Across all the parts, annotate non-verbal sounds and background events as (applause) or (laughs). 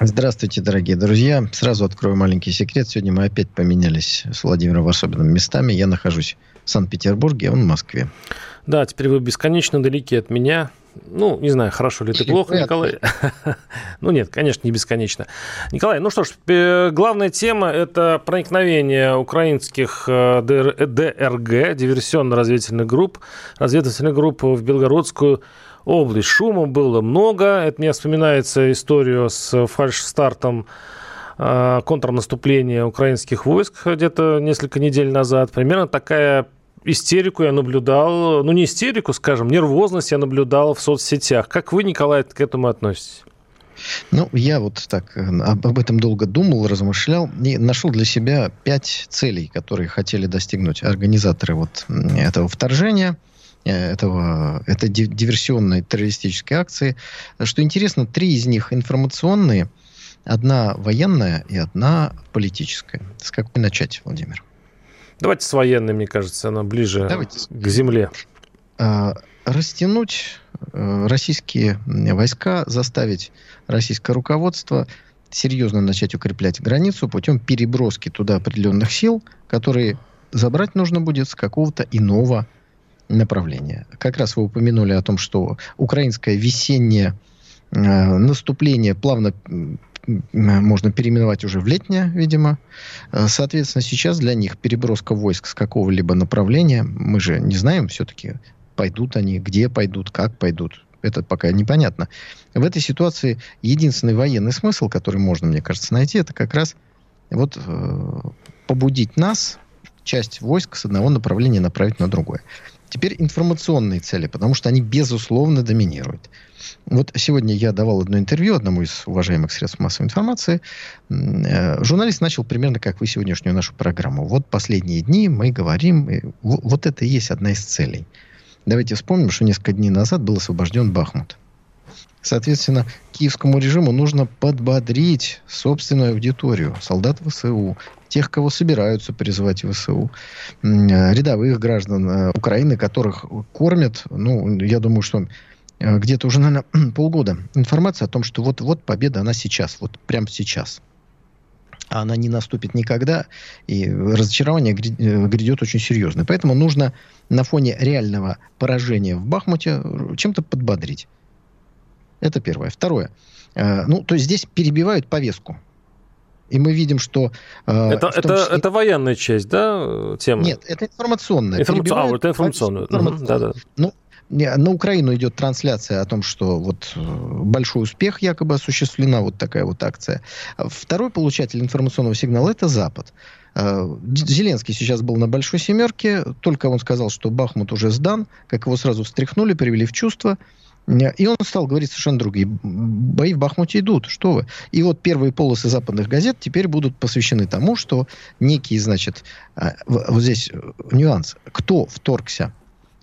Здравствуйте, дорогие друзья. Сразу открою маленький секрет. Сегодня мы опять поменялись с Владимиром Варсобиным местами. Я нахожусь в Санкт-Петербурге, он в Москве. Да, теперь вы бесконечно далеки от меня. Ну, не знаю, хорошо ли это плохо, Николай. (laughs) ну нет, конечно, не бесконечно. Николай, ну что ж, главная тема – это проникновение украинских э, ДРГ, диверсионно-разведывательных групп, разведывательных групп в Белгородскую область. Шума было много. Это мне вспоминается историю с фальш-стартом э, контрнаступления украинских войск где-то несколько недель назад. Примерно такая истерику я наблюдал, ну не истерику, скажем, нервозность я наблюдал в соцсетях. Как вы, Николай, к этому относитесь? Ну, я вот так э, об этом долго думал, размышлял и нашел для себя пять целей, которые хотели достигнуть организаторы вот этого вторжения этого, этой диверсионной террористической акции. Что интересно, три из них информационные, одна военная и одна политическая. С какой начать, Владимир? Давайте с военной, мне кажется, она ближе Давайте. к земле. А, растянуть э, российские войска, заставить российское руководство серьезно начать укреплять границу путем переброски туда определенных сил, которые забрать нужно будет с какого-то иного направления. Как раз вы упомянули о том, что украинское весеннее э, наступление плавно можно переименовать уже в летнее, видимо. Э, соответственно, сейчас для них переброска войск с какого-либо направления, мы же не знаем все-таки, пойдут они, где пойдут, как пойдут. Это пока непонятно. В этой ситуации единственный военный смысл, который можно, мне кажется, найти, это как раз вот э, побудить нас, часть войск с одного направления направить на другое. Теперь информационные цели, потому что они, безусловно, доминируют. Вот сегодня я давал одно интервью одному из уважаемых средств массовой информации. Э, журналист начал примерно как вы сегодняшнюю нашу программу. Вот последние дни мы говорим, вот это и есть одна из целей. Давайте вспомним, что несколько дней назад был освобожден Бахмут. Соответственно, киевскому режиму нужно подбодрить собственную аудиторию, солдат ВСУ, тех, кого собираются призывать в ВСУ, рядовых граждан э, Украины, которых кормят, ну, я думаю, что э, где-то уже, наверное, (clears throat) полгода информация о том, что вот-вот победа, она сейчас, вот прямо сейчас. А она не наступит никогда, и разочарование э, грядет очень серьезно. Поэтому нужно на фоне реального поражения в Бахмуте чем-то подбодрить. Это первое. Второе. Ну, то есть здесь перебивают повестку. И мы видим, что... Э, это, это, числе... это военная часть, да, тема? Нет, это информационная. Информаци... А, вот это информационная. Информационная. Да, да. Ну, на Украину идет трансляция о том, что вот э, большой успех якобы осуществлена, вот такая вот акция. Второй получатель информационного сигнала – это Запад. Э, Зеленский сейчас был на Большой Семерке, только он сказал, что Бахмут уже сдан, как его сразу встряхнули, привели в чувство – и он стал говорить совершенно другие. Бои в Бахмуте идут, что вы. И вот первые полосы западных газет теперь будут посвящены тому, что некий, значит, а, вот здесь э, нюанс. Кто вторгся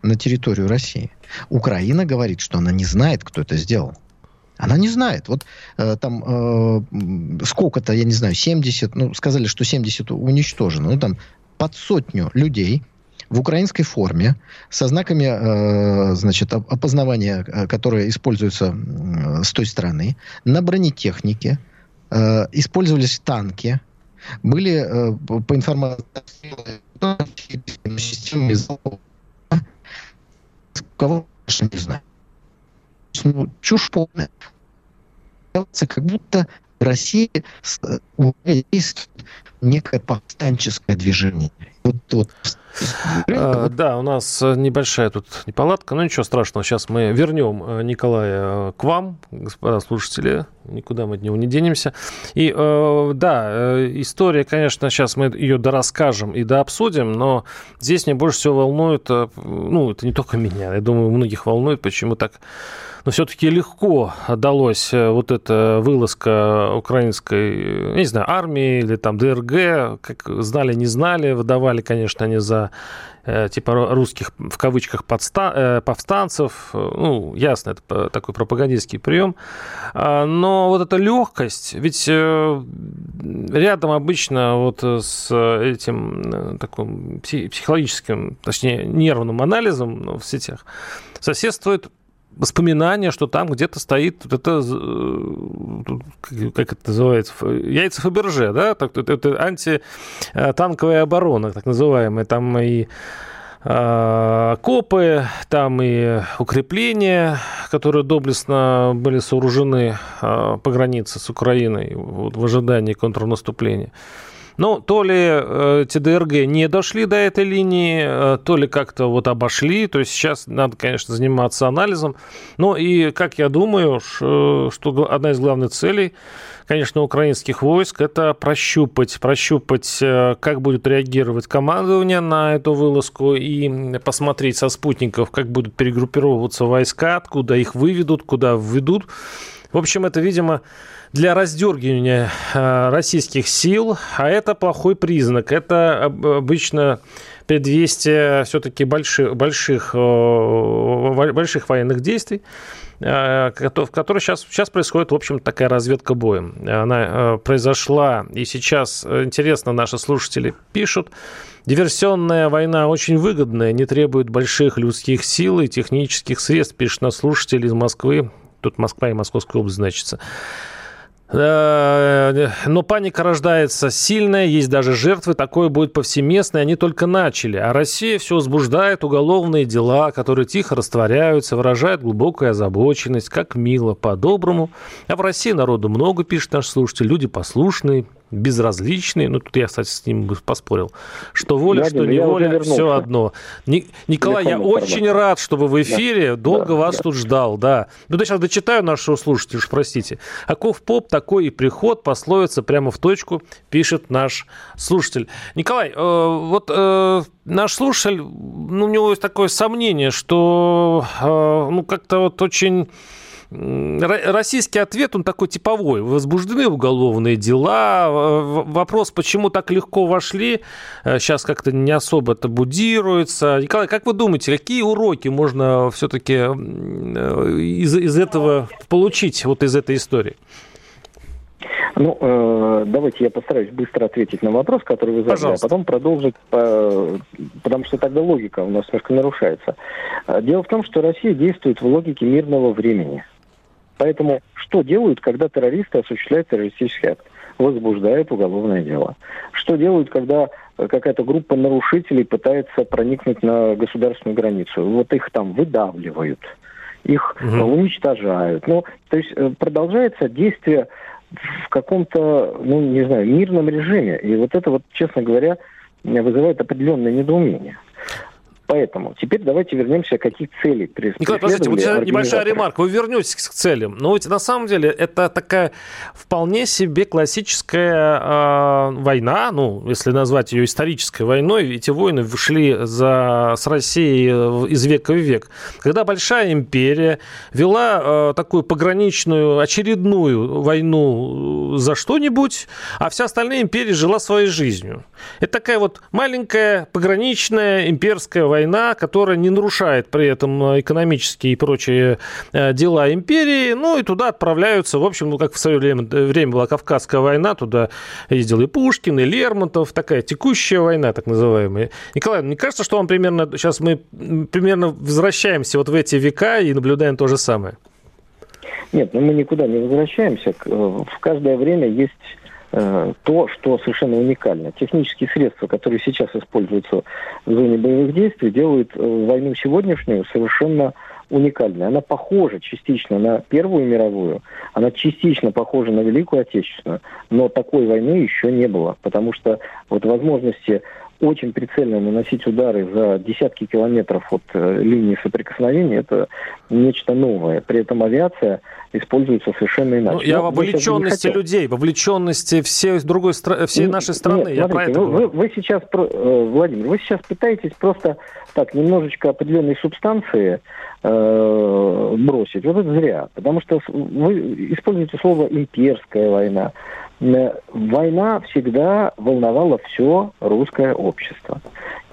на территорию России? Украина говорит, что она не знает, кто это сделал. Она не знает. Вот э, там э, сколько-то, я не знаю, 70, ну, сказали, что 70 уничтожено. Ну, там под сотню людей – в украинской форме со знаками, э, значит, опознавания, э, которые используются э, с той стороны, на бронетехнике, э, использовались танки, были, э, по информации, кого, не знаю. Ну, чушь полная. Как будто в России есть некое повстанческое движение Вот, вот. А, да, у нас небольшая тут неполадка, но ничего страшного. Сейчас мы вернем э, Николая э, к вам, господа слушатели. Никуда мы от него не денемся. И э, да, история, конечно, сейчас мы ее дорасскажем и дообсудим, но здесь мне больше всего волнует, ну, это не только меня, я думаю, многих волнует, почему так но все-таки легко далось э, вот эта вылазка украинской, не знаю, армии или там ДРГ, как знали, не знали, выдавали, конечно, они за э, типа русских в кавычках подста, э, повстанцев. Ну, ясно, это такой пропагандистский прием. А, но вот эта легкость, ведь рядом обычно вот с этим таким психологическим, точнее, нервным анализом в сетях соседствует воспоминания, что там где-то стоит вот это, э, как это называется, яйца Фаберже, да, так, это, это антитанковая оборона, так называемая, там и э, копы, там и укрепления, которые доблестно были сооружены э, по границе с Украиной в ожидании контрнаступления. Ну, то ли э, ТДРГ не дошли до этой линии, э, то ли как-то вот обошли. То есть сейчас надо, конечно, заниматься анализом. Ну и, как я думаю, что одна из главных целей конечно, украинских войск, это прощупать, прощупать, э, как будет реагировать командование на эту вылазку и посмотреть со спутников, как будут перегруппировываться войска, откуда их выведут, куда введут. В общем, это, видимо, для раздергивания э, российских сил, а это плохой признак. Это обычно предвестие все-таки больших, больших, э, больших военных действий, э, в которых сейчас, сейчас происходит, в общем, такая разведка боем. Она произошла, и сейчас, интересно, наши слушатели пишут, Диверсионная война очень выгодная, не требует больших людских сил и технических средств, пишет на слушатели из Москвы. Тут Москва и Московская область значится. Э, но паника рождается сильная, есть даже жертвы, такое будет повсеместно, и они только начали. А Россия все возбуждает уголовные дела, которые тихо растворяются, выражает глубокую озабоченность, как мило, по-доброму. А в России народу много, пишет наш слушатель, люди послушные, безразличные, ну тут я, кстати, с ним поспорил, что воля, я, что не воля, все одно. Ни, Николай, Телефон я очень рад, чтобы в эфире, да, долго да, вас да. тут ждал, да. Ну, я сейчас дочитаю нашего слушателя, уж простите. Аков поп, такой и приход, пословица прямо в точку, пишет наш слушатель. Николай, э, вот э, наш слушатель, ну, у него есть такое сомнение, что, э, ну, как-то вот очень российский ответ, он такой типовой. Возбуждены уголовные дела. Вопрос, почему так легко вошли, сейчас э, как-то не особо табудируется. Николай, как вы думаете, какие уроки можно все-таки э, из, из этого получить, вот из этой истории? Ну, э, давайте я постараюсь быстро ответить на вопрос, который вы задали, а Пожалуйста. а потом продолжить, э, потому что тогда логика у нас немножко нарушается. Дело в том, что Россия действует в логике мирного времени. Поэтому что делают, когда террористы осуществляют террористический акт? Возбуждают уголовное дело. Что делают, когда какая-то группа нарушителей пытается проникнуть на государственную границу? Вот их там выдавливают, их угу. уничтожают. Ну, то есть э, продолжается действие в каком-то, ну, не знаю, мирном режиме. И вот это вот, честно говоря, вызывает определенное недоумение. Поэтому теперь давайте вернемся, какие цели Николай, подождите, вот небольшая ремарка. Вы вернетесь к целям. Но ведь на самом деле это такая вполне себе классическая э, война, ну, если назвать ее исторической войной, эти войны шли за, с Россией из века в век. Когда большая империя вела э, такую пограничную, очередную войну за что-нибудь, а вся остальная империя жила своей жизнью. Это такая вот маленькая пограничная имперская война война, которая не нарушает при этом э, экономические и прочие э, дела империи. Ну и туда отправляются, в общем, ну как в свое время, э, время была Кавказская война, туда ездил и Пушкин, и Лермонтов, такая текущая война, так называемая. Николай, мне кажется, что вам примерно, сейчас мы примерно возвращаемся вот в эти века и наблюдаем то же самое. Нет, ну мы никуда не возвращаемся. В каждое время есть то, что совершенно уникально. Технические средства, которые сейчас используются в зоне боевых действий, делают э, войну сегодняшнюю совершенно уникальной. Она похожа частично на Первую мировую, она частично похожа на Великую Отечественную, но такой войны еще не было, потому что вот возможности очень прицельно наносить удары за десятки километров от э, линии соприкосновения, это нечто новое. При этом авиация используется совершенно иначе. Ну, я в вовлеченности людей, вовлеченности всей, другой, всей нашей страны. Нет, я смотрите, про это вы, вы сейчас, э, Владимир, вы сейчас пытаетесь просто так немножечко определенной субстанции э, бросить. Вот это зря. Потому что вы используете слово «имперская война». Война всегда волновала все русское общество.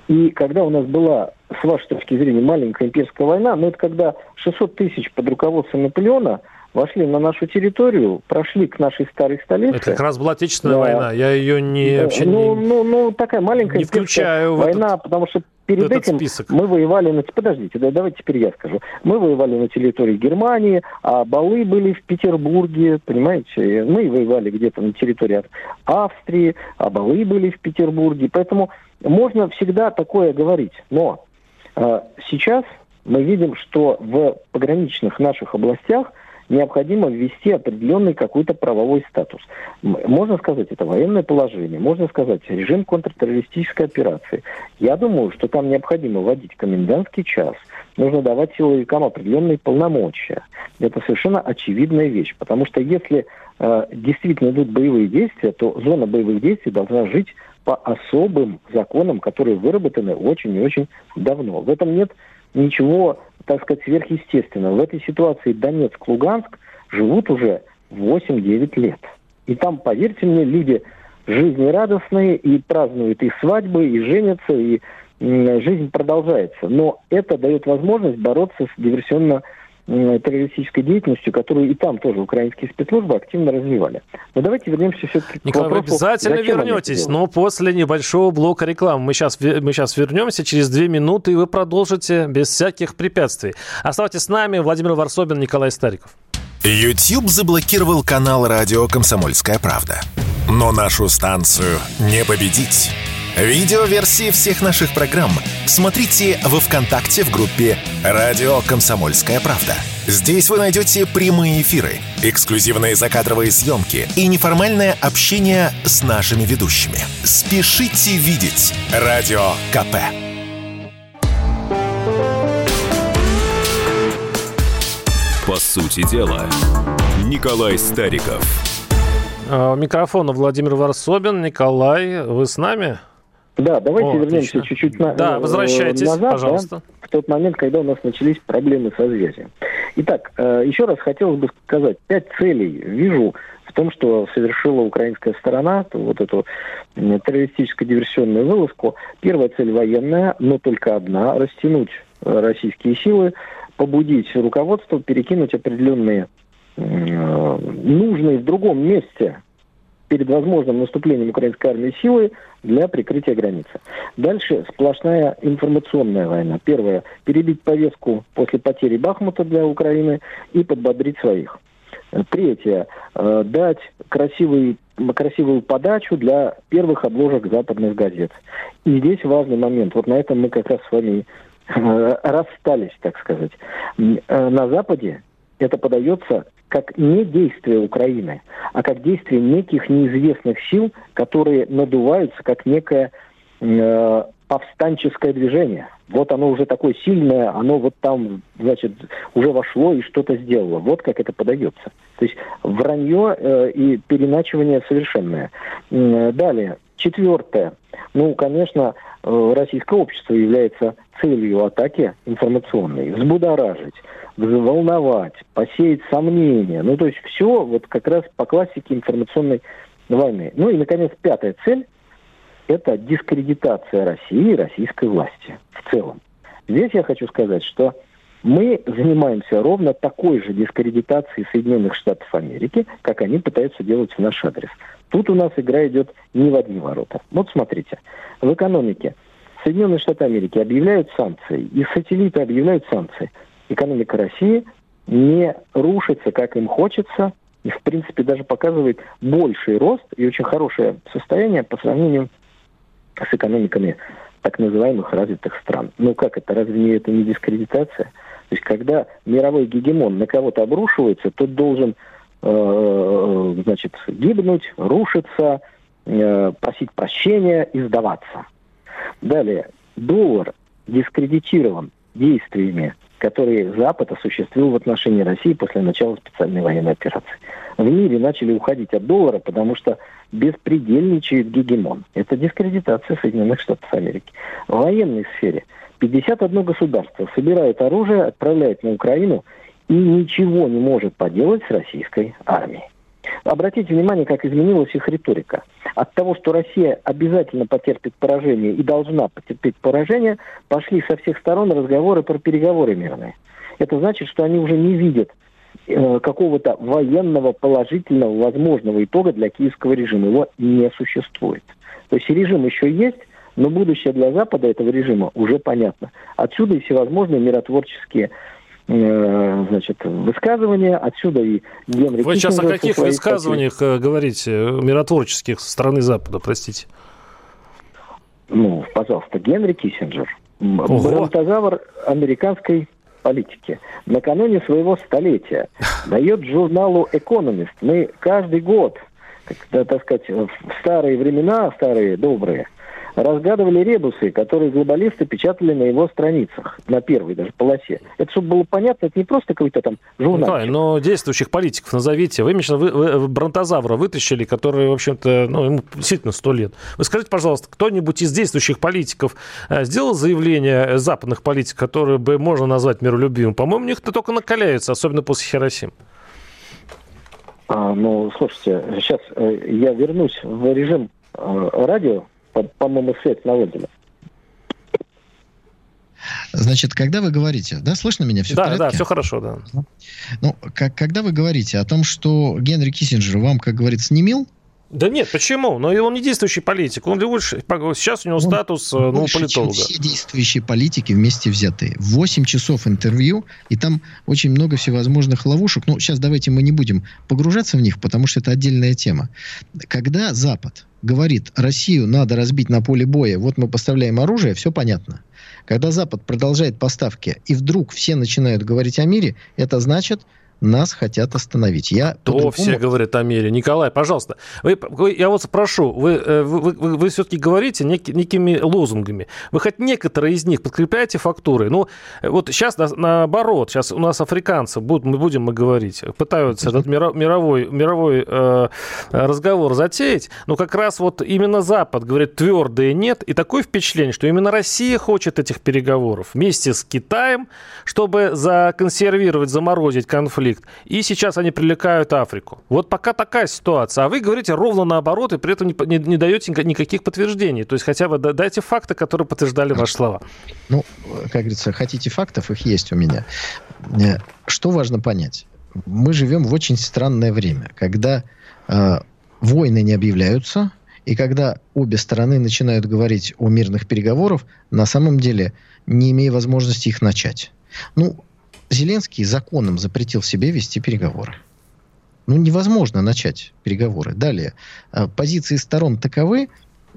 И когда у нас была, с вашей точки зрения, маленькая имперская война, ну это когда 600 тысяч под руководством Наполеона вошли на нашу территорию, прошли к нашей старой столице. Это как раз была Отечественная да. война. Я ее не да. вообще ну, не, ну, ну, такая маленькая не включаю война, этот, потому что перед этим список. мы воевали на... Подождите, да, давайте теперь я скажу. Мы воевали на территории Германии, а балы были в Петербурге, понимаете? Мы воевали где-то на территории Австрии, а балы были в Петербурге. Поэтому можно всегда такое говорить. Но э, сейчас мы видим, что в пограничных наших областях необходимо ввести определенный какой-то правовой статус. Можно сказать, это военное положение, можно сказать, режим контртеррористической операции. Я думаю, что там необходимо вводить комендантский час, нужно давать силовикам определенные полномочия. Это совершенно очевидная вещь, потому что если э, действительно идут боевые действия, то зона боевых действий должна жить по особым законам, которые выработаны очень и очень давно. В этом нет ничего так сказать, сверхъестественно. В этой ситуации Донецк, Луганск живут уже 8-9 лет. И там, поверьте мне, люди жизнерадостные и празднуют и свадьбы, и женятся, и жизнь продолжается. Но это дает возможность бороться с диверсионно террористической деятельностью, которую и там тоже украинские спецслужбы активно развивали. Но давайте вернемся все-таки Николай, к вопросу, вы обязательно вернетесь, но после небольшого блока рекламы. Мы сейчас, мы сейчас вернемся через две минуты, и вы продолжите без всяких препятствий. Оставайтесь с нами. Владимир Варсобин, Николай Стариков. YouTube заблокировал канал радио «Комсомольская правда». Но нашу станцию не победить. Видеоверсии всех наших программ смотрите во ВКонтакте в группе «Радио Комсомольская правда». Здесь вы найдете прямые эфиры, эксклюзивные закадровые съемки и неформальное общение с нашими ведущими. Спешите видеть «Радио КП». По сути дела, Николай Стариков. А, микрофона Владимир Варсобин. Николай, вы с нами? Да, давайте О, вернемся чуть-чуть на, да, возвращайтесь, назад, пожалуйста. Да, в тот момент, когда у нас начались проблемы со связью. Итак, э, еще раз хотелось бы сказать, пять целей вижу в том, что совершила украинская сторона, вот эту террористическую диверсионную вылазку. Первая цель военная, но только одна, растянуть э, российские силы, побудить руководство, перекинуть определенные э, нужные в другом месте перед возможным наступлением украинской армии силы для прикрытия границы. Дальше сплошная информационная война. Первое – перебить повестку после потери Бахмута для Украины и подбодрить своих. Третье э, – дать красивый, красивую подачу для первых обложек западных газет. И здесь важный момент. Вот на этом мы как раз с вами э, расстались, так сказать. Э, на Западе это подается как не действие Украины, а как действие неких неизвестных сил, которые надуваются как некое э, повстанческое движение. Вот оно уже такое сильное, оно вот там, значит, уже вошло и что-то сделало. Вот как это подается. То есть вранье э, и переначивание совершенное. Э, далее, четвертое. Ну, конечно, э, российское общество является целью атаки информационной. Взбудоражить взволновать, посеять сомнения. Ну, то есть все вот как раз по классике информационной войны. Ну и, наконец, пятая цель – это дискредитация России и российской власти в целом. Здесь я хочу сказать, что мы занимаемся ровно такой же дискредитацией Соединенных Штатов Америки, как они пытаются делать в наш адрес. Тут у нас игра идет не в одни ворота. Вот смотрите, в экономике Соединенные Штаты Америки объявляют санкции, их сателлиты объявляют санкции экономика России не рушится, как им хочется, и, в принципе, даже показывает больший рост и очень хорошее состояние по сравнению с экономиками так называемых развитых стран. Ну как это, разве не это не дискредитация? То есть когда мировой гегемон на кого-то обрушивается, тот должен э, значит, гибнуть, рушиться, э, просить прощения и сдаваться. Далее, доллар дискредитирован действиями, которые Запад осуществил в отношении России после начала специальной военной операции. В мире начали уходить от доллара, потому что беспредельничает гегемон. Это дискредитация Соединенных Штатов Америки. В военной сфере 51 государство собирает оружие, отправляет на Украину и ничего не может поделать с российской армией. Обратите внимание, как изменилась их риторика. От того, что Россия обязательно потерпит поражение и должна потерпеть поражение, пошли со всех сторон разговоры про переговоры мирные. Это значит, что они уже не видят э, какого-то военного положительного возможного итога для киевского режима. Его не существует. То есть режим еще есть, но будущее для Запада этого режима уже понятно. Отсюда и всевозможные миротворческие значит, высказывания. Отсюда и Генри Вы сейчас о каких высказываниях статьи. Э, говорите, миротворческих со стороны Запада, простите? Ну, пожалуйста, Генри Киссинджер, бронтозавр американской политики, накануне своего столетия (laughs) дает журналу «Экономист». Мы каждый год, так сказать, в старые времена, старые добрые, разгадывали ребусы, которые глобалисты печатали на его страницах, на первой даже полосе. Это, чтобы было понятно, это не просто какой-то там журнал. Да, но действующих политиков назовите. Вы, Миша, вы, вы бронтозавра вытащили, который, в общем-то, ну, ему действительно сто лет. Вы скажите, пожалуйста, кто-нибудь из действующих политиков э, сделал заявление западных политиков, которые бы можно назвать миролюбивым? По-моему, у них-то только накаляются, особенно после Хиросимы. А, ну, слушайте, сейчас э, я вернусь в режим э, радио, по-моему, свет наводили. Значит, когда вы говорите, да, слышно меня все Да, да, все хорошо, да. Ну, как, когда вы говорите о том, что Генри Киссинджер вам, как говорится, не мил, да нет, почему? Но он не действующий политик. Он больше, сейчас у него он статус э, ну, политолога. Чем все действующие политики вместе взятые. 8 часов интервью, и там очень много всевозможных ловушек. Ну, сейчас давайте мы не будем погружаться в них, потому что это отдельная тема. Когда Запад говорит, Россию надо разбить на поле боя, вот мы поставляем оружие, все понятно. Когда Запад продолжает поставки, и вдруг все начинают говорить о мире, это значит, нас хотят остановить. Я То все говорят о мире. Николай, пожалуйста, вы, вы, я вот спрошу, вы, э, вы, вы, вы все-таки говорите нек, некими лозунгами. Вы хоть некоторые из них подкрепляете фактурой? Ну, вот сейчас на, наоборот, сейчас у нас африканцы, будут, мы будем мы говорить, пытаются этот мировой, мировой э, разговор затеять, но как раз вот именно Запад говорит твердое нет, и такое впечатление, что именно Россия хочет этих переговоров вместе с Китаем, чтобы законсервировать, заморозить конфликт конфликт. И сейчас они привлекают Африку. Вот пока такая ситуация. А вы говорите ровно наоборот, и при этом не, не, не даете никаких подтверждений. То есть хотя бы дайте факты, которые подтверждали ваши слова. Ну, как говорится, хотите фактов, их есть у меня. Э, что важно понять? Мы живем в очень странное время, когда э, войны не объявляются, и когда обе стороны начинают говорить о мирных переговорах, на самом деле не имея возможности их начать. Ну, Зеленский законом запретил себе вести переговоры. Ну, невозможно начать переговоры. Далее, э, позиции сторон таковы,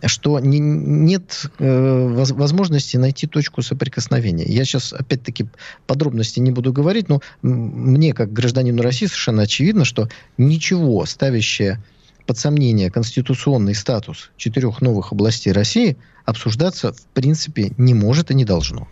что не, нет э, возможности найти точку соприкосновения. Я сейчас, опять-таки, подробности не буду говорить, но мне, как гражданину России, совершенно очевидно, что ничего, ставящее под сомнение конституционный статус четырех новых областей России, обсуждаться в принципе не может и не должно.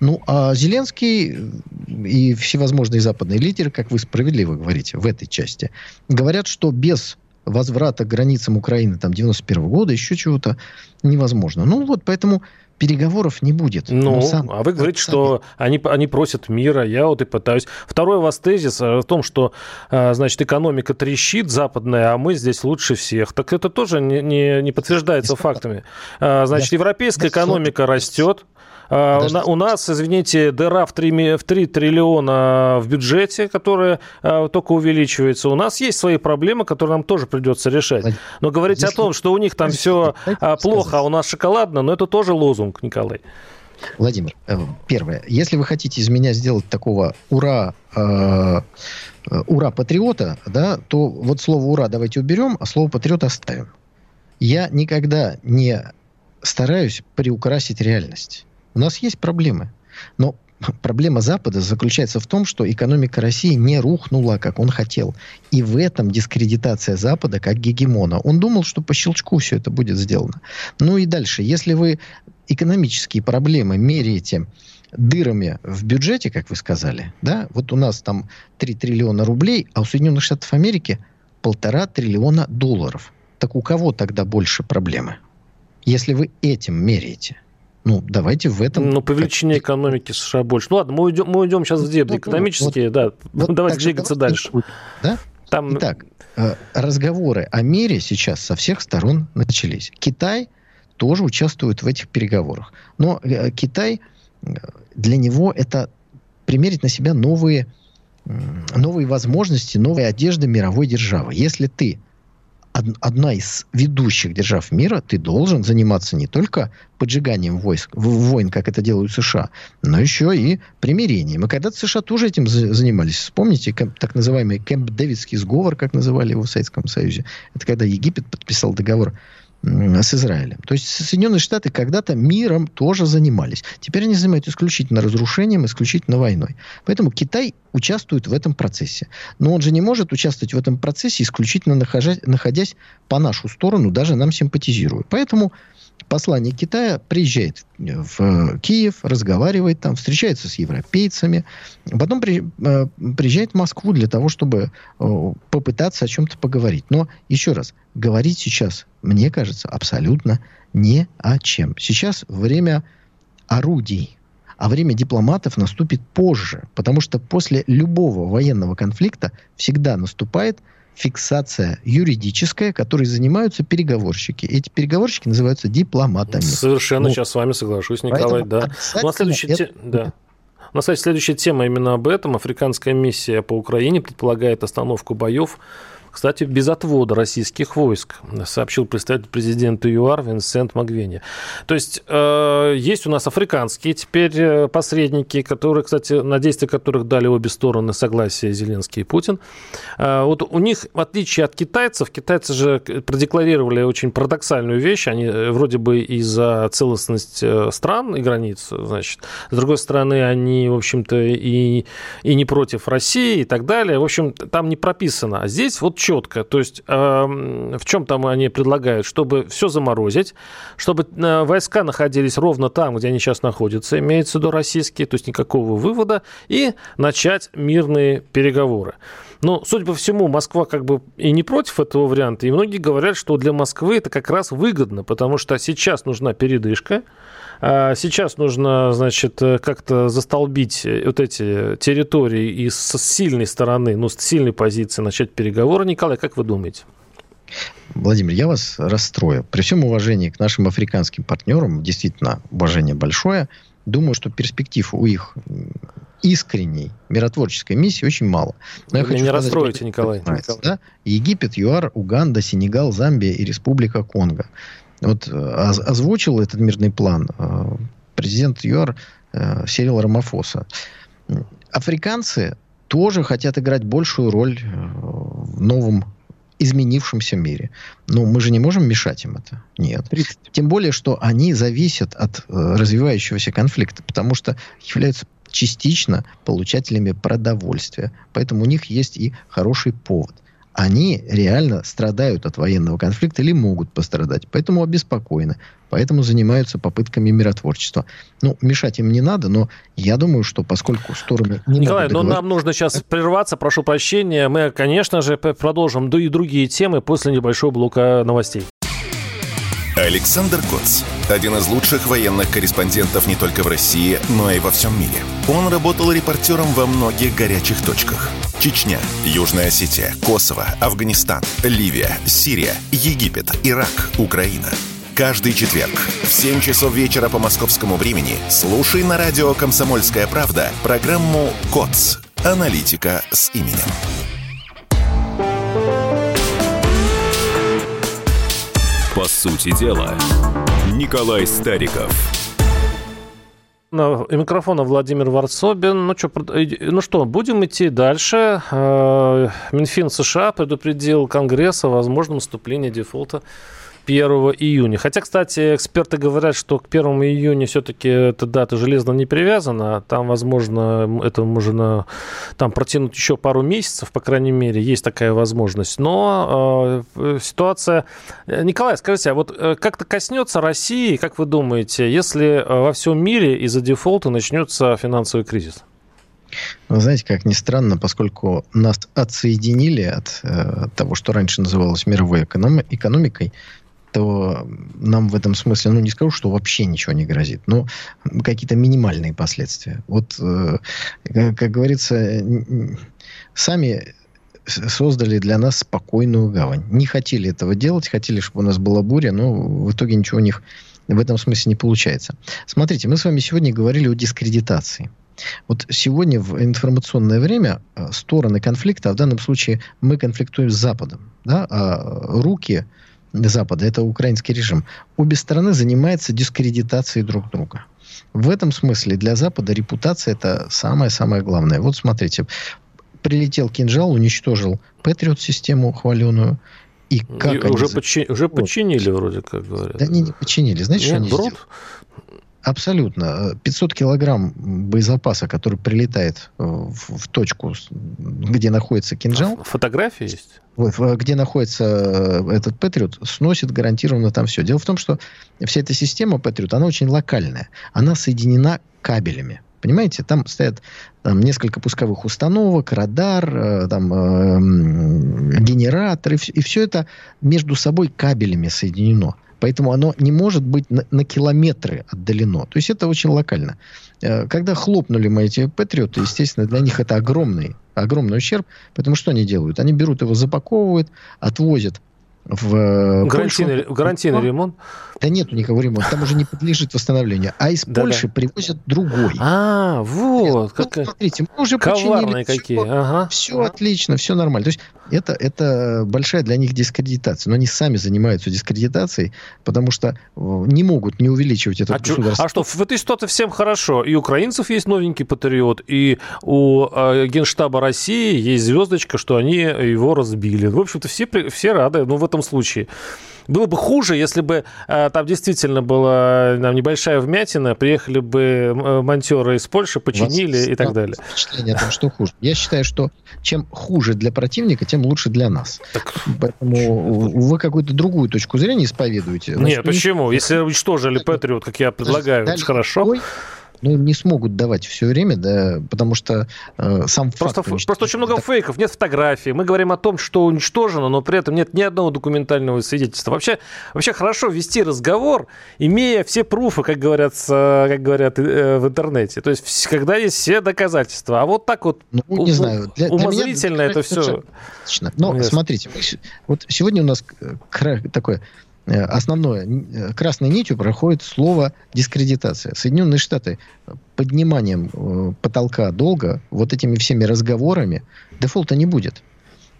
Ну, а Зеленский и всевозможные западные лидеры, как вы справедливо говорите в этой части, говорят, что без возврата к границам Украины там 91 -го года, еще чего-то невозможно. Ну вот поэтому переговоров не будет. Ну, сам, а вы говорите, сами... что они, они просят мира, я вот и пытаюсь. Второй у вас тезис о том, что, а, значит, экономика трещит западная, а мы здесь лучше всех. Так это тоже не, не, не подтверждается фактами. А, значит, европейская экономика растет, а, у нас, извините, дыра в 3, в 3 триллиона в бюджете, которая а, только увеличивается. У нас есть свои проблемы, которые нам тоже придется решать. Но говорить Если... о том, что у них там все а, плохо, а у нас шоколадно, но это тоже лозунг, Николай. Владимир, э, первое. Если вы хотите из меня сделать такого ура, э, э, ура патриота, да, то вот слово ура давайте уберем, а слово патриот оставим. Я никогда не стараюсь приукрасить реальность. У нас есть проблемы. Но (laughs) проблема Запада заключается в том, что экономика России не рухнула, как он хотел. И в этом дискредитация Запада как гегемона. Он думал, что по щелчку все это будет сделано. Ну и дальше. Если вы экономические проблемы меряете дырами в бюджете, как вы сказали, да, вот у нас там 3 триллиона рублей, а у Соединенных Штатов Америки полтора триллиона долларов. Так у кого тогда больше проблемы? Если вы этим меряете – ну, давайте в этом... Ну, по величине экономики США больше. Ну, ладно, мы уйдем, мы уйдем сейчас в дебри ну, экономические, вот, да. Вот (laughs) давайте двигаться дальше. Будет, да? Там... Итак, э, разговоры о мире сейчас со всех сторон начались. Китай тоже участвует в этих переговорах. Но э, Китай, э, для него это примерить на себя новые, новые возможности, новые одежды мировой державы. Если ты одна из ведущих держав мира, ты должен заниматься не только поджиганием войск, войн, как это делают США, но еще и примирением. И когда-то США тоже этим занимались. Вспомните так называемый Кэмп-Дэвидский сговор, как называли его в Советском Союзе. Это когда Египет подписал договор с Израилем. То есть Соединенные Штаты когда-то миром тоже занимались. Теперь они занимаются исключительно разрушением, исключительно войной. Поэтому Китай участвует в этом процессе. Но он же не может участвовать в этом процессе, исключительно находясь, находясь по нашу сторону, даже нам симпатизируя. Поэтому посланник Китая приезжает в Киев, разговаривает там, встречается с европейцами, потом при, э, приезжает в Москву для того, чтобы э, попытаться о чем-то поговорить. Но еще раз, говорить сейчас, мне кажется, абсолютно не о чем. Сейчас время орудий, а время дипломатов наступит позже, потому что после любого военного конфликта всегда наступает фиксация юридическая, которой занимаются переговорщики. Эти переговорщики называются дипломатами. Совершенно ну, сейчас с вами соглашусь, Николай. Да. У нас следующая это... да. У нас, кстати, следующая тема именно об этом. Африканская миссия по Украине предполагает остановку боев кстати, без отвода российских войск, сообщил представитель президента ЮАР Винсент Магвени. То есть э, есть у нас африканские теперь э, посредники, которые, кстати, на действия которых дали обе стороны согласие Зеленский и Путин. Э, вот у них, в отличие от китайцев, китайцы же продекларировали очень парадоксальную вещь, они э, вроде бы и за целостность э, стран и границ, значит, с другой стороны, они, в общем-то, и, и не против России и так далее. В общем, там не прописано. А здесь вот четко. То есть э, в чем там они предлагают? Чтобы все заморозить, чтобы э, войска находились ровно там, где они сейчас находятся, имеется в виду российские, то есть никакого вывода, и начать мирные переговоры. Но, судя по всему, Москва как бы и не против этого варианта. И многие говорят, что для Москвы это как раз выгодно, потому что сейчас нужна передышка, а сейчас нужно, значит, как-то застолбить вот эти территории и с сильной стороны, ну, с сильной позиции начать переговоры. Николай, как вы думаете? Владимир, я вас расстрою. При всем уважении к нашим африканским партнерам, действительно, уважение большое, думаю, что перспектив у их искренней миротворческой миссии очень мало. Но Вы я хочу не расстроите, Николай. Да? Египет, ЮАР, Уганда, Сенегал, Замбия и Республика Конго. Вот э, озвучил этот мирный план э, президент ЮАР э, Сирил Рамафоса. Африканцы тоже хотят играть большую роль в новом изменившемся мире. Но мы же не можем мешать им это. Нет. Тем более, что они зависят от развивающегося конфликта, потому что являются частично получателями продовольствия. Поэтому у них есть и хороший повод – они реально страдают от военного конфликта или могут пострадать. Поэтому обеспокоены. Поэтому занимаются попытками миротворчества. Ну, мешать им не надо, но я думаю, что поскольку стороны не Николай, но нам нужно сейчас прерваться, прошу прощения. Мы, конечно же, продолжим да и другие темы после небольшого блока новостей. Александр Коц. Один из лучших военных корреспондентов не только в России, но и во всем мире. Он работал репортером во многих горячих точках – Чечня, Южная Осетия, Косово, Афганистан, Ливия, Сирия, Египет, Ирак, Украина. Каждый четверг в 7 часов вечера по московскому времени слушай на радио «Комсомольская правда» программу «КОЦ. Аналитика с именем». По сути дела, Николай Стариков – на микрофона Владимир Варсобин. Ну, что, ну что, будем идти дальше. Э, Минфин США предупредил Конгресс о возможном наступлении дефолта 1 июня. Хотя, кстати, эксперты говорят, что к 1 июня все-таки эта дата железно не привязана. Там, возможно, это можно там протянуть еще пару месяцев, по крайней мере, есть такая возможность. Но э, ситуация... Николай, скажите, а вот э, как-то коснется России, как вы думаете, если э, во всем мире из-за дефолта начнется финансовый кризис? Вы знаете, как ни странно, поскольку нас отсоединили от э, того, что раньше называлось мировой эконом- экономикой, то нам в этом смысле, ну, не скажу, что вообще ничего не грозит, но какие-то минимальные последствия. Вот, э, как, как говорится, сами создали для нас спокойную гавань. Не хотели этого делать, хотели, чтобы у нас была буря, но в итоге ничего у них в этом смысле не получается. Смотрите, мы с вами сегодня говорили о дискредитации. Вот сегодня в информационное время э, стороны конфликта, а в данном случае мы конфликтуем с Западом, да, а руки Запада, это украинский режим, обе стороны занимаются дискредитацией друг друга. В этом смысле для Запада репутация это самое-самое главное. Вот смотрите, прилетел кинжал, уничтожил Патриот-систему хваленую, и как и уже, подчи... уже подчинили, вроде как говорят. Да не, не подчинили. Знаете, Нет, что они брод? сделали? Абсолютно. 500 килограмм боезапаса, который прилетает э, в, в точку, где находится кинжал. А фотографии есть? Где находится э, этот Патриот, сносит гарантированно там все. Дело в том, что вся эта система Патриот, она очень локальная. Она соединена кабелями. Понимаете, там стоят там, несколько пусковых установок, радар, э, там, э, генератор, и, и все это между собой кабелями соединено. Поэтому оно не может быть на, на километры отдалено. То есть это очень локально. Э, когда хлопнули мы эти патриоты, естественно, для них это огромный, огромный ущерб. Потому что они делают? Они берут его, запаковывают, отвозят в э, гарантийный, Польшу. гарантийный ремонт? Да нету никакого ремонта, там уже не подлежит восстановлению. А из да, Польши да. привозят другой. А, вот. Как... Вот, смотрите, мы уже Коварные починили. какие. Все, ага. все отлично, все нормально. То есть это, это большая для них дискредитация. Но они сами занимаются дискредитацией, потому что э, не могут не увеличивать это а государство. А что, в этой ситуации всем хорошо. И у украинцев есть новенький патриот, и у э, Генштаба России есть звездочка, что они его разбили. В общем-то, все, все рады, ну, в этом случае. Было бы хуже, если бы э, там действительно была там, небольшая вмятина, приехали бы э, монтеры из Польши, починили и так далее. Впечатление о том, что хуже. Я считаю, что чем хуже для противника, тем лучше для нас. Так... Поэтому вы какую-то другую точку зрения исповедуете. Значит, Нет, почему? Если уничтожили Патриот, как я предлагаю, это хорошо. Какой? Ну, не смогут давать все время, да, потому что э, сам просто, факт... Просто очень много так... фейков, нет фотографий. Мы говорим о том, что уничтожено, но при этом нет ни одного документального свидетельства. Вообще, вообще хорошо вести разговор, имея все пруфы, как говорят, как говорят э, в интернете. То есть, когда есть все доказательства. А вот так вот ну, не у, знаю. Для, умозрительно для меня это все... Но, ну, смотрите, вот сегодня у нас такое основное, э, красной нитью проходит слово дискредитация. Соединенные Штаты подниманием э, потолка долга, вот этими всеми разговорами, дефолта не будет.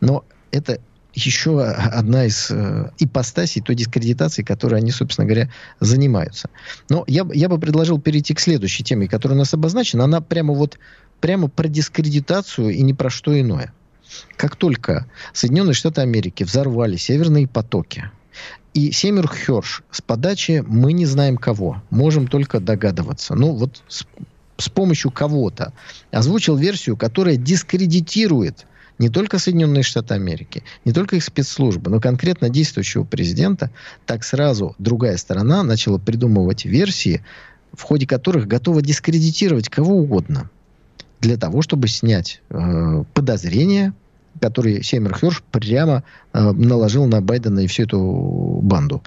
Но это еще одна из э, ипостасей той дискредитации, которой они, собственно говоря, занимаются. Но я, я бы предложил перейти к следующей теме, которая у нас обозначена. Она прямо вот прямо про дискредитацию и не про что иное. Как только Соединенные Штаты Америки взорвали северные потоки, и Семер Херш с подачи мы не знаем кого. Можем только догадываться. Ну, вот с, с помощью кого-то озвучил версию, которая дискредитирует не только Соединенные Штаты Америки, не только их спецслужбы, но конкретно действующего президента, так сразу другая сторона начала придумывать версии, в ходе которых готова дискредитировать кого угодно для того, чтобы снять э, подозрения который Сеймер Херш прямо э, наложил на Байдена и всю эту банду.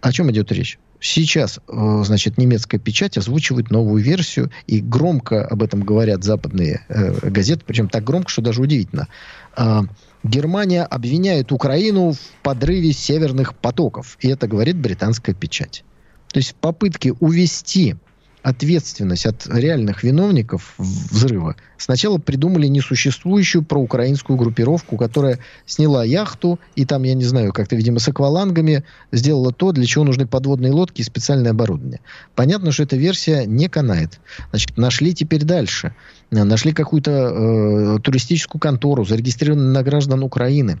О чем идет речь? Сейчас, э, значит, немецкая печать озвучивает новую версию, и громко об этом говорят западные э, газеты, причем так громко, что даже удивительно. Э, Германия обвиняет Украину в подрыве северных потоков, и это говорит британская печать. То есть в попытке увести ответственность от реальных виновников взрыва сначала придумали несуществующую проукраинскую группировку, которая сняла яхту и там, я не знаю, как-то, видимо, с аквалангами сделала то, для чего нужны подводные лодки и специальное оборудование. Понятно, что эта версия не канает. Значит, нашли теперь дальше. Нашли какую-то э, туристическую контору, зарегистрированную на граждан Украины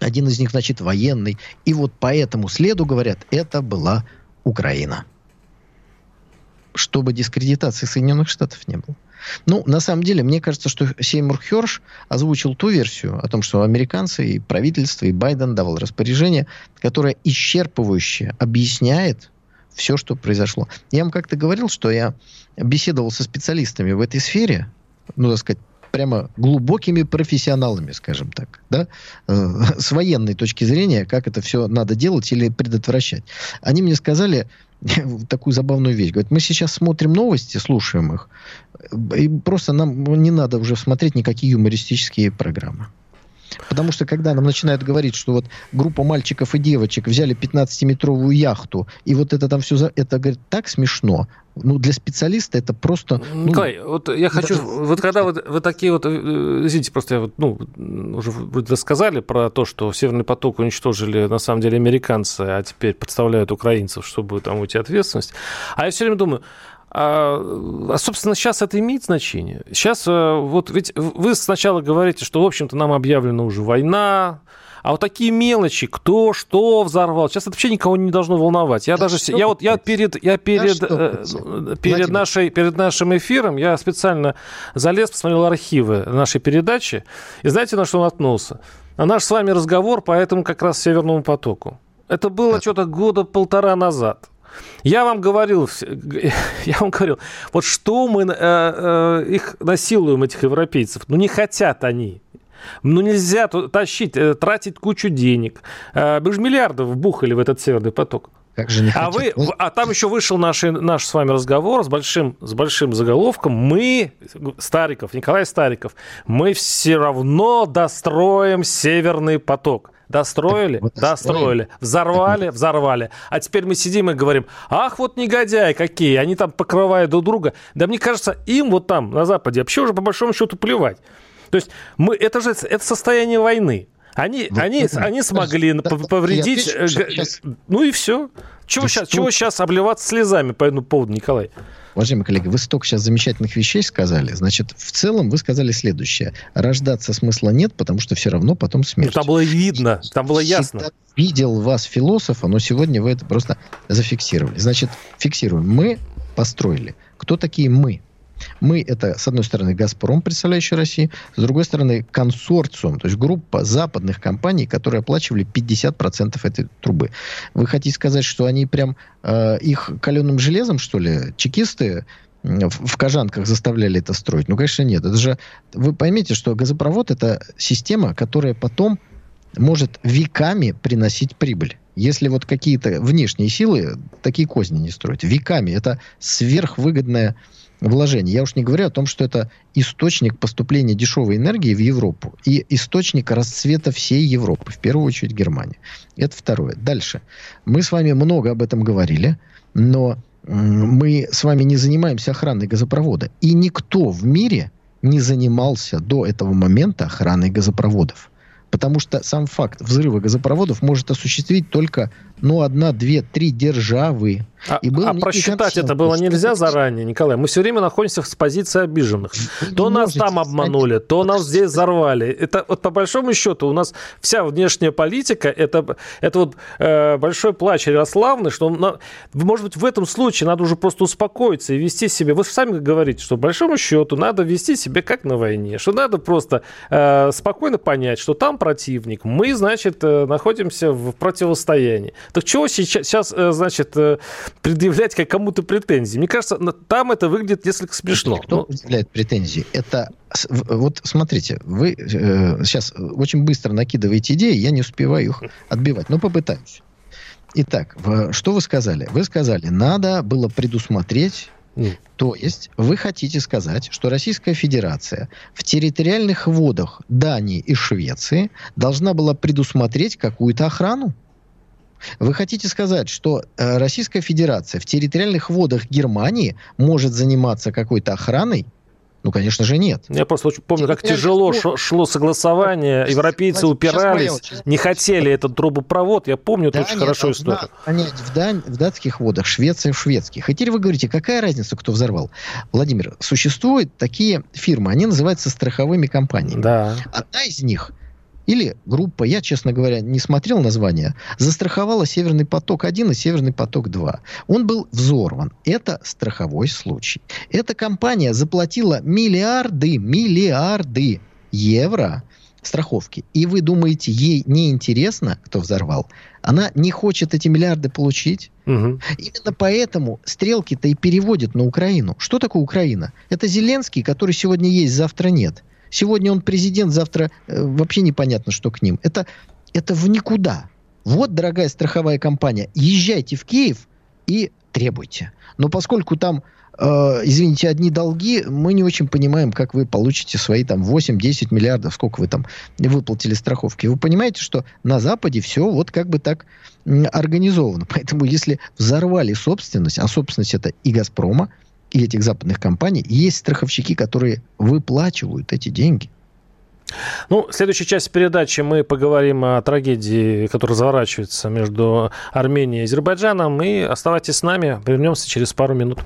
один из них, значит, военный. И вот по этому следу, говорят, это была Украина. Чтобы дискредитации Соединенных Штатов не было. Ну, на самом деле, мне кажется, что Сеймур Херш озвучил ту версию о том, что американцы и правительство, и Байден давал распоряжение, которое исчерпывающе объясняет все, что произошло. Я вам как-то говорил, что я беседовал со специалистами в этой сфере, ну, так сказать, прямо глубокими профессионалами, скажем так, да, э, с военной точки зрения, как это все надо делать или предотвращать. Они мне сказали (laughs) такую забавную вещь. Говорят, мы сейчас смотрим новости, слушаем их, и просто нам не надо уже смотреть никакие юмористические программы. Потому что когда нам начинают говорить, что вот группа мальчиков и девочек взяли 15-метровую яхту, и вот это там все, это, говорит, так смешно. Ну, для специалиста это просто... Ну, Николай, вот я хочу... Даже... Вот когда вот, вы такие вот... Э, извините, просто я вот, ну, уже вы рассказали про то, что Северный поток уничтожили на самом деле американцы, а теперь подставляют украинцев, чтобы там уйти ответственность. А я все время думаю, а, а, собственно, сейчас это имеет значение. Сейчас э, вот ведь вы сначала говорите, что, в общем-то, нам объявлена уже война, а вот такие мелочи, кто что взорвал, сейчас это вообще никого не должно волновать. Я да даже, я вот, я перед, я перед, да э, перед нашей, перед нашим эфиром, я специально залез, посмотрел архивы нашей передачи, и знаете, на что наткнулся? На наш с вами разговор по этому как раз Северному потоку. Это было да. что-то года полтора назад. Я вам говорил, (laughs) я вам говорил, вот что мы э, э, их насилуем, этих европейцев. Ну, не хотят они. Ну, нельзя тащить, э, тратить кучу денег. Э, мы же миллиардов вбухали в этот северный поток. Как же не а, вы, а там еще вышел наш, наш с вами разговор с большим, с большим заголовком. Мы, Стариков, Николай Стариков, мы все равно достроим Северный поток. Достроили? Вот достроили. Взорвали? Взорвали. А теперь мы сидим и говорим, ах, вот негодяи какие, они там покрывают друг друга. Да мне кажется, им вот там, на Западе, вообще уже по большому счету плевать. То есть мы, это же это состояние войны. Они, вот, они, это, они смогли да, повредить... Я, сейчас, ну и все. Чего сейчас, чего сейчас обливаться слезами по этому поводу, Николай? Уважаемые коллеги, вы столько сейчас замечательных вещей сказали. Значит, в целом вы сказали следующее. Рождаться смысла нет, потому что все равно потом смерть. Ну, там было видно, там было ясно. Всегда видел вас философа, но сегодня вы это просто зафиксировали. Значит, фиксируем. Мы построили. Кто такие мы? Мы это, с одной стороны, «Газпром», представляющий Россию, с другой стороны, консорциум, то есть группа западных компаний, которые оплачивали 50% этой трубы. Вы хотите сказать, что они прям э, их каленым железом, что ли, чекисты в, кожанках заставляли это строить? Ну, конечно, нет. Это же, вы поймите, что газопровод – это система, которая потом может веками приносить прибыль. Если вот какие-то внешние силы такие козни не строят. Веками. Это сверхвыгодная вложений. Я уж не говорю о том, что это источник поступления дешевой энергии в Европу и источник расцвета всей Европы, в первую очередь Германии. Это второе. Дальше. Мы с вами много об этом говорили, но мы с вами не занимаемся охраной газопровода. И никто в мире не занимался до этого момента охраной газопроводов. Потому что сам факт взрыва газопроводов может осуществить только ну, одна, две, три державы. А, и был а просчитать это было нельзя заранее, Николай? Мы все время находимся в позиции обиженных. Вы то нас там обманули, знать, то нас здесь взорвали. Это вот по большому счету у нас вся внешняя политика, это, это вот э, большой плач Ярославны, что, на, может быть, в этом случае надо уже просто успокоиться и вести себя. Вы сами говорите, что по большому счету надо вести себя как на войне, что надо просто э, спокойно понять, что там противник, мы, значит, э, находимся в противостоянии. Так чего сейчас, сейчас э, значит, э, предъявлять как кому-то претензии? Мне кажется, там это выглядит несколько смешно. Кто ну... предъявляет претензии? Это вот смотрите, вы э, сейчас очень быстро накидываете идеи, я не успеваю их отбивать, но попытаюсь. Итак, что вы сказали? Вы сказали, надо было предусмотреть Mm. То есть вы хотите сказать, что Российская Федерация в территориальных водах Дании и Швеции должна была предусмотреть какую-то охрану? Вы хотите сказать, что э, Российская Федерация в территориальных водах Германии может заниматься какой-то охраной ну, конечно же, нет. Я просто очень помню, как тяжело шло, шло согласование. Европейцы упирались, не хотели этот трубопровод. Я помню это очень хорошо историю. В, дань, в датских водах, Швеция в шведских. И теперь вы говорите, какая разница, кто взорвал? Владимир, существуют такие фирмы, они называются страховыми компаниями. Да. Одна из них или группа, я, честно говоря, не смотрел название, застраховала Северный поток-1 и Северный поток-2. Он был взорван. Это страховой случай. Эта компания заплатила миллиарды, миллиарды евро страховки. И вы думаете, ей не интересно, кто взорвал? Она не хочет эти миллиарды получить? Угу. Именно поэтому стрелки-то и переводят на Украину. Что такое Украина? Это Зеленский, который сегодня есть, завтра нет. Сегодня он президент, завтра э, вообще непонятно, что к ним. Это, это в никуда. Вот, дорогая страховая компания, езжайте в Киев и требуйте. Но поскольку там, э, извините, одни долги, мы не очень понимаем, как вы получите свои там 8-10 миллиардов, сколько вы там выплатили страховки. Вы понимаете, что на Западе все вот как бы так организовано. (laughs) Поэтому если взорвали собственность, а собственность это и Газпрома, и этих западных компаний, есть страховщики, которые выплачивают эти деньги. Ну, в следующей части передачи мы поговорим о трагедии, которая заворачивается между Арменией и Азербайджаном. И оставайтесь с нами, вернемся через пару минут.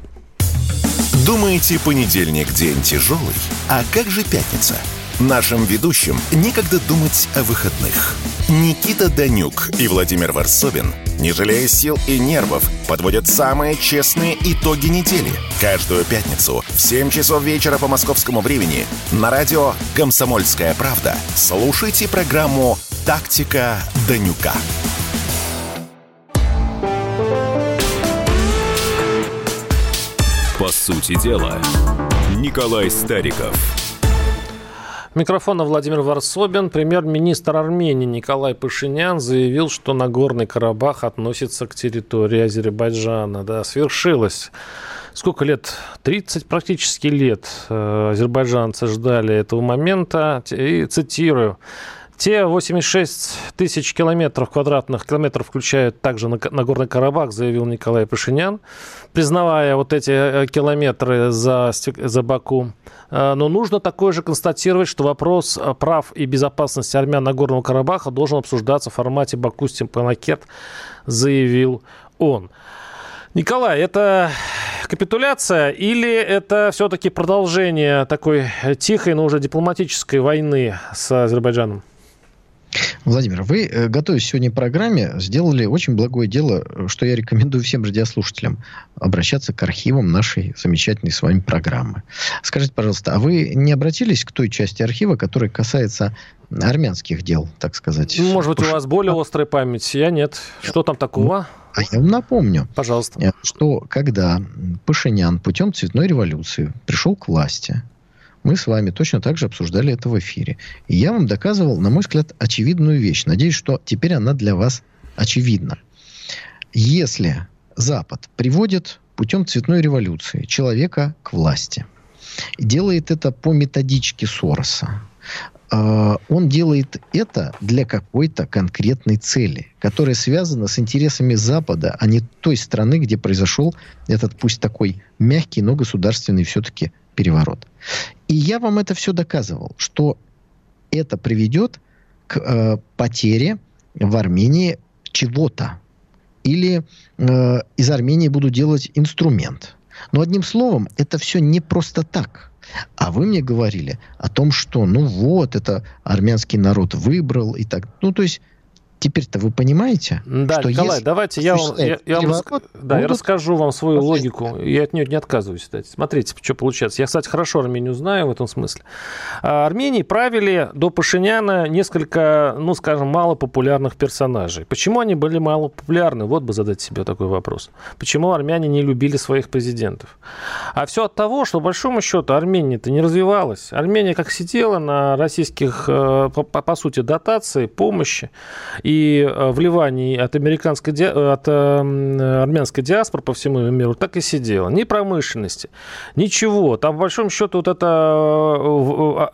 Думаете, понедельник день тяжелый? А как же пятница? Нашим ведущим некогда думать о выходных. Никита Данюк и Владимир Варсобин, не жалея сил и нервов, подводят самые честные итоги недели. Каждую пятницу в 7 часов вечера по московскому времени на радио «Комсомольская правда» слушайте программу «Тактика Данюка». По сути дела, Николай Стариков – Микрофона Владимир Варсобин. Премьер-министр Армении Николай Пашинян заявил, что Нагорный Карабах относится к территории Азербайджана. Да, свершилось. Сколько лет? 30 практически лет э, азербайджанцы ждали этого момента. И цитирую. Те 86 тысяч километров квадратных километров включают также Нагорный Карабах, заявил Николай Пашинян, признавая вот эти э, километры за, за Баку. Э, но нужно такое же констатировать, что вопрос прав и безопасности армян Нагорного Карабаха должен обсуждаться в формате Баку-Степанакерт, заявил он. Николай, это капитуляция или это все-таки продолжение такой тихой, но уже дипломатической войны с Азербайджаном? Владимир, вы, э, готовясь сегодня к программе, сделали очень благое дело, что я рекомендую всем радиослушателям обращаться к архивам нашей замечательной с вами программы. Скажите, пожалуйста, а вы не обратились к той части архива, которая касается армянских дел, так сказать? Может быть, у вас более острая память, я нет. Что там такого? А я вам напомню, Пожалуйста. Э, что когда Пашинян путем цветной революции пришел к власти, мы с вами точно так же обсуждали это в эфире. И я вам доказывал, на мой взгляд, очевидную вещь. Надеюсь, что теперь она для вас очевидна. Если Запад приводит путем цветной революции человека к власти, делает это по методичке Сороса, а, он делает это для какой-то конкретной цели, которая связана с интересами Запада, а не той страны, где произошел этот, пусть такой мягкий, но государственный все-таки переворот. И я вам это все доказывал, что это приведет к э, потере в Армении чего-то. Или э, из Армении будут делать инструмент. Но одним словом, это все не просто так. А вы мне говорили о том, что ну вот, это армянский народ выбрал и так. Ну, то есть Теперь-то вы понимаете, да, что Николай, давайте я вам, я, я, вам, да, я расскажу вам свою логику. Я от нее не отказываюсь, кстати. Смотрите, что получается. Я, кстати, хорошо Армению знаю в этом смысле. А Армении правили до Пашиняна несколько, ну, скажем, малопопулярных персонажей. Почему они были малопопулярны? Вот бы задать себе такой вопрос. Почему армяне не любили своих президентов? А все от того, что, по большому счету, Армения-то не развивалась. Армения как сидела на российских, э, по, по сути, дотации, помощи и э, вливаний от, американской, от э, армянской диаспоры по всему миру так и сидела. Ни промышленности, ничего. Там, по большому счету, вот эта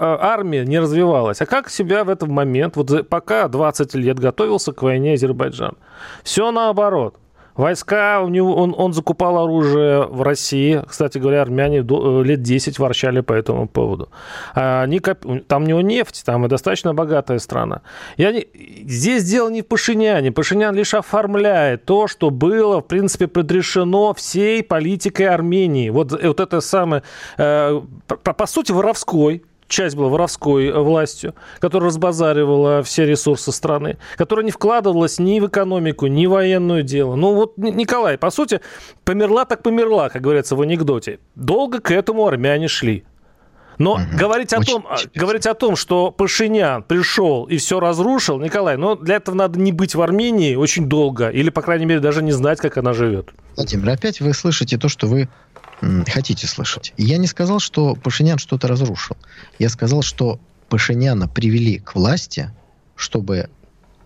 э, армия не развивалась. А как себя в этот момент, вот пока 20 лет готовился к войне Азербайджан? Все наоборот. Войска, у него, он, он закупал оружие в России. Кстати говоря, армяне э, лет 10 ворчали по этому поводу. А они, там у него нефть, там и достаточно богатая страна. И они, здесь дело не в Пашиняне. Пашинян лишь оформляет то, что было, в принципе, предрешено всей политикой Армении. Вот, вот это самое, э, по сути, воровской часть была воровской властью, которая разбазаривала все ресурсы страны, которая не вкладывалась ни в экономику, ни в военное дело. Ну вот, Николай, по сути, померла так померла, как говорится в анекдоте. Долго к этому армяне шли. Но угу. говорить, о том, говорить о том, что Пашинян пришел и все разрушил, Николай, ну для этого надо не быть в Армении очень долго, или, по крайней мере, даже не знать, как она живет. Владимир, опять вы слышите то, что вы хотите слышать. Я не сказал, что Пашинян что-то разрушил. Я сказал, что Пашиняна привели к власти, чтобы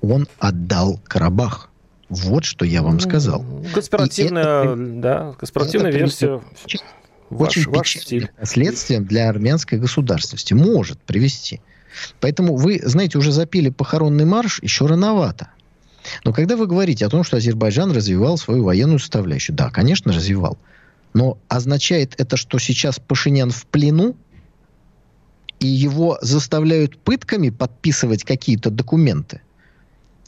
он отдал Карабах. Вот что я вам сказал. Конспиративная, это, да, конспиративная это версия. Ваш, очень ваш стиль. последствиям для армянской государственности может привести. Поэтому вы, знаете, уже запили похоронный марш, еще рановато. Но когда вы говорите о том, что Азербайджан развивал свою военную составляющую, да, конечно, развивал. Но означает это, что сейчас Пашинян в плену, и его заставляют пытками подписывать какие-то документы.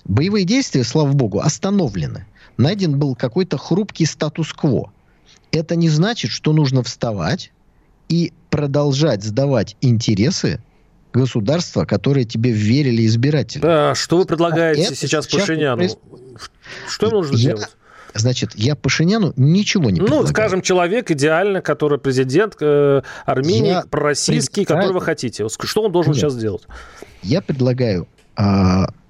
Боевые действия, слава богу, остановлены. Найден был какой-то хрупкий статус-кво. Это не значит, что нужно вставать и продолжать сдавать интересы государства, которые тебе верили избиратели. Да, что вы предлагаете а сейчас Пашиняну? Что нужно я, делать? Значит, я Пашиняну ничего не предлагаю. Ну, скажем, человек идеально, который президент э, Армении, я пророссийский, который вы хотите. Что он должен Нет. сейчас сделать? Я предлагаю э,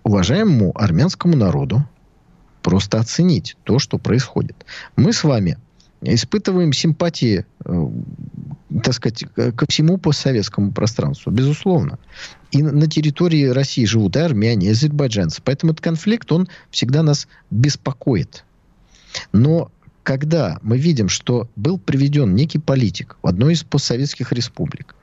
уважаемому армянскому народу просто оценить то, что происходит. Мы с вами испытываем симпатии, э, так сказать, ко всему постсоветскому пространству, безусловно. И на территории России живут и армяне, и азербайджанцы. Поэтому этот конфликт, он всегда нас беспокоит. Но когда мы видим, что был приведен некий политик в одной из постсоветских республик,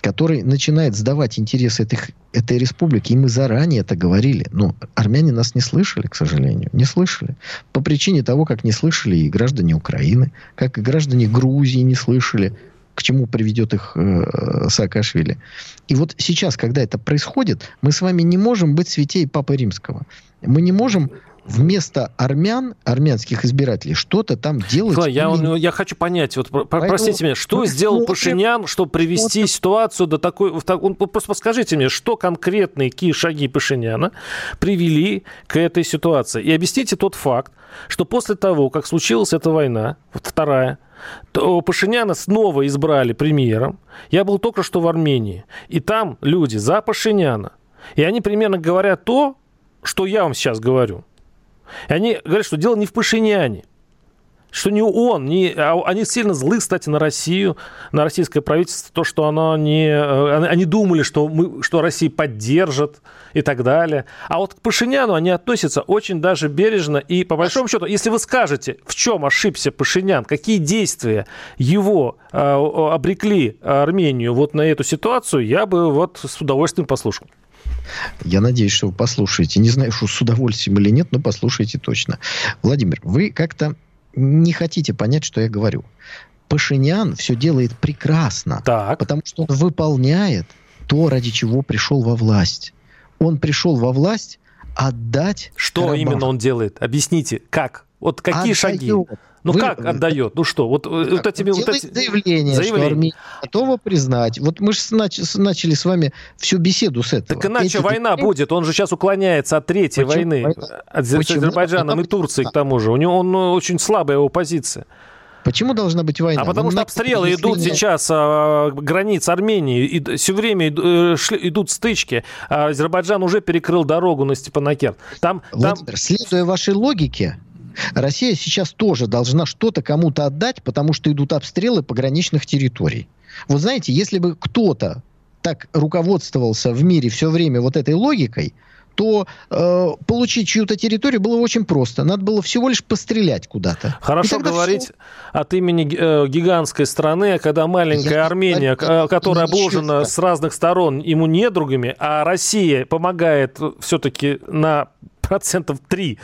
который начинает сдавать интересы этих, этой республики, и мы заранее это говорили, но армяне нас не слышали, к сожалению, не слышали. По причине того, как не слышали и граждане Украины, как и граждане Грузии не слышали, к чему приведет их э, Саакашвили. И вот сейчас, когда это происходит, мы с вами не можем быть святей Папы Римского. Мы не можем вместо армян, армянских избирателей, что-то там делать. Николай, я, он, я хочу понять, вот, Поэтому, простите меня, что сделал Пашинян, чтобы привести вот, ситуацию до такой... Он, просто скажите мне, что конкретные какие шаги Пашиняна привели к этой ситуации? И объясните тот факт, что после того, как случилась эта война, вторая, то Пашиняна снова избрали премьером. Я был только что в Армении. И там люди за Пашиняна. И они примерно говорят то, что я вам сейчас говорю. И они говорят, что дело не в Пашиняне, что не он, не, а они сильно злы, кстати, на Россию, на российское правительство, то, что оно не... Э, они думали, что, мы, что Россия поддержит и так далее. А вот к Пашиняну они относятся очень даже бережно. И по большому счету, если вы скажете, в чем ошибся Пашинян, какие действия его э, обрекли Армению вот на эту ситуацию, я бы вот с удовольствием послушал. Я надеюсь, что вы послушаете. Не знаю, что с удовольствием или нет, но послушайте точно. Владимир, вы как-то не хотите понять, что я говорю. Пашинян все делает прекрасно, так. потому что он выполняет то, ради чего пришел во власть. Он пришел во власть отдать. Что Карабах. именно он делает? Объясните, как? Вот какие Отдает. шаги? Ну Вы... как отдает? Ну что, вот, э, вот этими... Вот эти... заявление, заявление, что Армения готова признать. Вот мы же нач... начали с вами всю беседу с этого. Так иначе Эти... война будет. Он же сейчас уклоняется от третьей Почему? войны. Война? От Почему? Азербайджаном и Турцией, к тому же. У него он э, очень слабая его позиция. Почему должна быть война? А потому что обстрелы идут сейчас а, границ Армении, и все время э, идут стычки. А Азербайджан уже перекрыл дорогу на Степанакерт. Там, Владимир, там... следуя вашей логике, Россия сейчас тоже должна что-то кому-то отдать, потому что идут обстрелы пограничных территорий. Вот знаете, если бы кто-то так руководствовался в мире все время вот этой логикой, то э, получить чью-то территорию было очень просто. Надо было всего лишь пострелять куда-то. Хорошо говорить все... от имени э, гигантской страны, а когда маленькая Я Армения, не, которая обложена с разных сторон ему недругами, а Россия помогает все-таки на процентов 3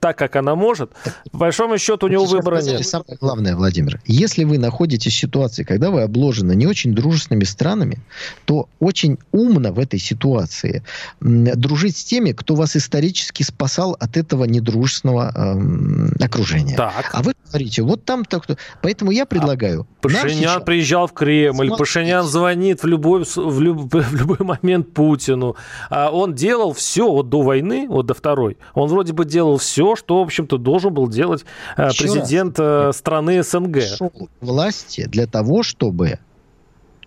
так, как она может, по большому счету у него выбора нет. Самое главное, Владимир, если вы находитесь в ситуации, когда вы обложены не очень дружественными странами, то очень умно в этой ситуации дружить с теми, кто вас исторически спасал от этого недружественного эм, окружения. Так. А вы говорите, вот там так кто. Поэтому я предлагаю. А Пашинян сейчас... приезжал в Кремль, Смотрите. Пашинян звонит в любой, в, люб, (laughs) в любой момент Путину. А он делал все вот до войны, вот до второй. Он вроде бы делал все, что, в общем-то, должен был делать э, Еще президент раз. Э, страны СНГ. Власти для того, чтобы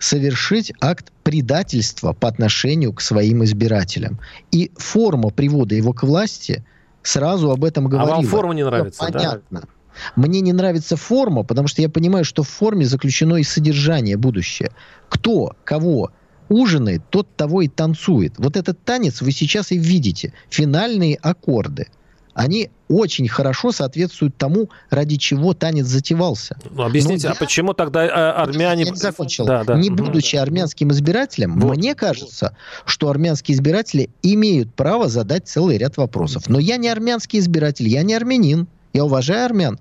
совершить акт предательства по отношению к своим избирателям. И форма привода его к власти сразу об этом говорила. А вам форма не нравится, Понятно. Да? Мне не нравится форма, потому что я понимаю, что в форме заключено и содержание будущее. Кто, кого ужинает, тот того и танцует. Вот этот танец вы сейчас и видите. Финальные аккорды – они очень хорошо соответствуют тому, ради чего танец затевался. Ну, объясните, Но а я... почему тогда э, армяне... Я не закончил. Да, да. Не будучи армянским избирателем, вот. мне кажется, что армянские избиратели имеют право задать целый ряд вопросов. Но я не армянский избиратель, я не армянин. Я уважаю армян.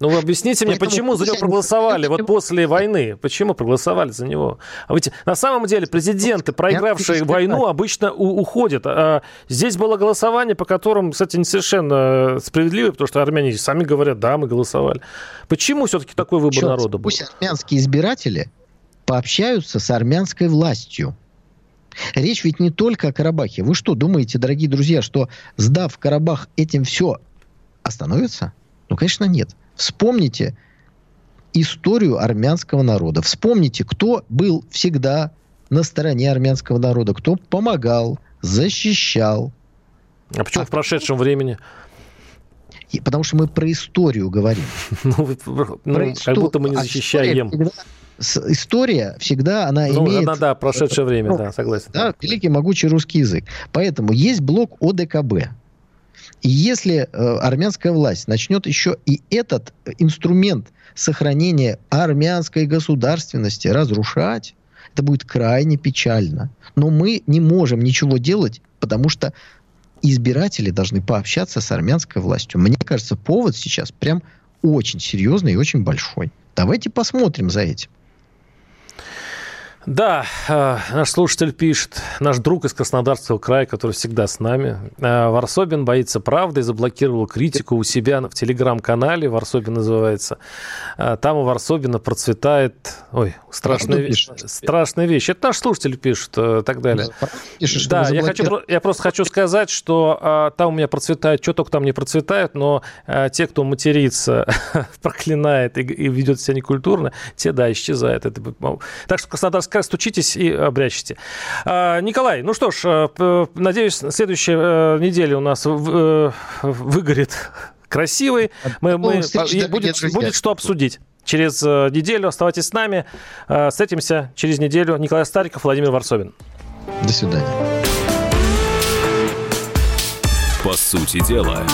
Ну, вы объясните мне, почему за него проголосовали вот после войны? Почему проголосовали за него? А ведь на самом деле президенты, проигравшие войну, обычно уходят. А здесь было голосование, по которым, кстати, не совершенно справедливо, потому что армяне сами говорят, да, мы голосовали. Почему все-таки такой выбор Черт, народа был? Пусть армянские избиратели пообщаются с армянской властью. Речь ведь не только о Карабахе. Вы что, думаете, дорогие друзья, что сдав Карабах, этим все остановится? Ну, конечно, нет. Вспомните историю армянского народа. Вспомните, кто был всегда на стороне армянского народа, кто помогал, защищал. А почему а в прошедшем кто... времени? И, потому что мы про историю говорим. (laughs) ну, ну как будто мы не а защищаем. История, история всегда, она ну, имеет... Да, да, прошедшее время, ну, да, согласен. Да, великий могучий русский язык. Поэтому есть блок ОДКБ. И если э, армянская власть начнет еще и этот инструмент сохранения армянской государственности разрушать, это будет крайне печально. Но мы не можем ничего делать, потому что избиратели должны пообщаться с армянской властью. Мне кажется, повод сейчас прям очень серьезный и очень большой. Давайте посмотрим за этим. Да, э, наш слушатель пишет, наш друг из Краснодарского края, который всегда с нами. Э, Варсобин боится правды и заблокировал критику у себя в телеграм-канале, Варсобин называется. Э, там у Варсобина процветает... Ой, страшная, вещь, страшная вещь. Это наш слушатель пишет и так далее. Пишешь, да, я, хочу, я просто хочу сказать, что там у меня процветает, что только там не процветает, но те, кто матерится, (laughs) проклинает и, и ведет себя некультурно, те, да, исчезают. Это, так что Краснодарская как стучитесь и обрящите. А, Николай, ну что ж, э, надеюсь, следующая э, неделя у нас э, выгорит (laughs) красивой. Мы, мы, будет, будет что обсудить. Через неделю оставайтесь с нами. Встретимся через неделю. Николай Стариков, Владимир Варсобин. До свидания. По сути дела.